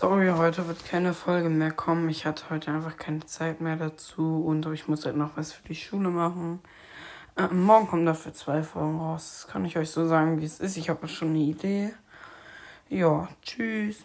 Sorry, heute wird keine Folge mehr kommen. Ich hatte heute einfach keine Zeit mehr dazu und ich muss halt noch was für die Schule machen. Äh, morgen kommen dafür zwei Folgen raus. Das kann ich euch so sagen, wie es ist. Ich habe schon eine Idee. Ja, tschüss.